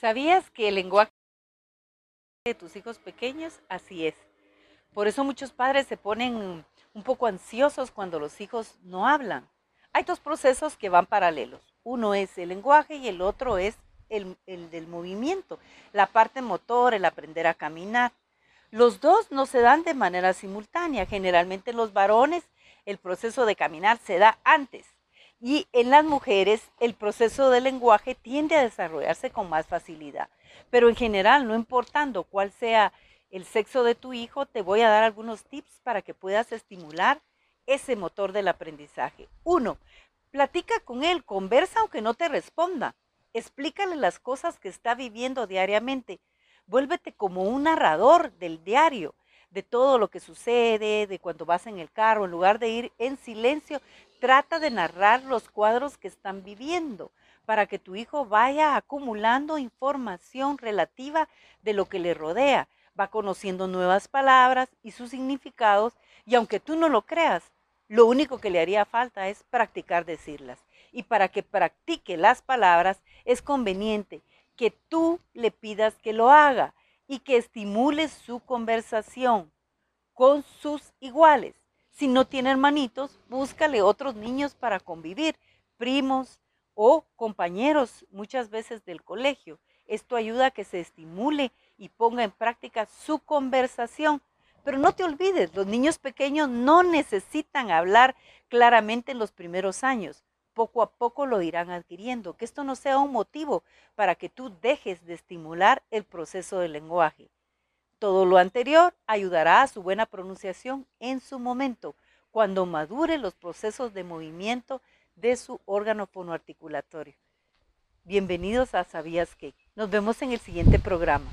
¿Sabías que el lenguaje de tus hijos pequeños? Así es. Por eso muchos padres se ponen un poco ansiosos cuando los hijos no hablan. Hay dos procesos que van paralelos. Uno es el lenguaje y el otro es el, el del movimiento, la parte motor, el aprender a caminar. Los dos no se dan de manera simultánea. Generalmente en los varones el proceso de caminar se da antes y en las mujeres el proceso del lenguaje tiende a desarrollarse con más facilidad. Pero en general, no importando cuál sea el sexo de tu hijo, te voy a dar algunos tips para que puedas estimular ese motor del aprendizaje. Uno, platica con él, conversa aunque no te responda. Explícale las cosas que está viviendo diariamente. Vuélvete como un narrador del diario, de todo lo que sucede, de cuando vas en el carro, en lugar de ir en silencio, trata de narrar los cuadros que están viviendo para que tu hijo vaya acumulando información relativa de lo que le rodea, va conociendo nuevas palabras y sus significados y aunque tú no lo creas, lo único que le haría falta es practicar decirlas. Y para que practique las palabras es conveniente que tú le pidas que lo haga y que estimule su conversación con sus iguales. Si no tiene hermanitos, búscale otros niños para convivir, primos o compañeros muchas veces del colegio. Esto ayuda a que se estimule y ponga en práctica su conversación. Pero no te olvides, los niños pequeños no necesitan hablar claramente en los primeros años poco a poco lo irán adquiriendo. Que esto no sea un motivo para que tú dejes de estimular el proceso del lenguaje. Todo lo anterior ayudará a su buena pronunciación en su momento, cuando madure los procesos de movimiento de su órgano fonoarticulatorio. Bienvenidos a Sabías que. Nos vemos en el siguiente programa.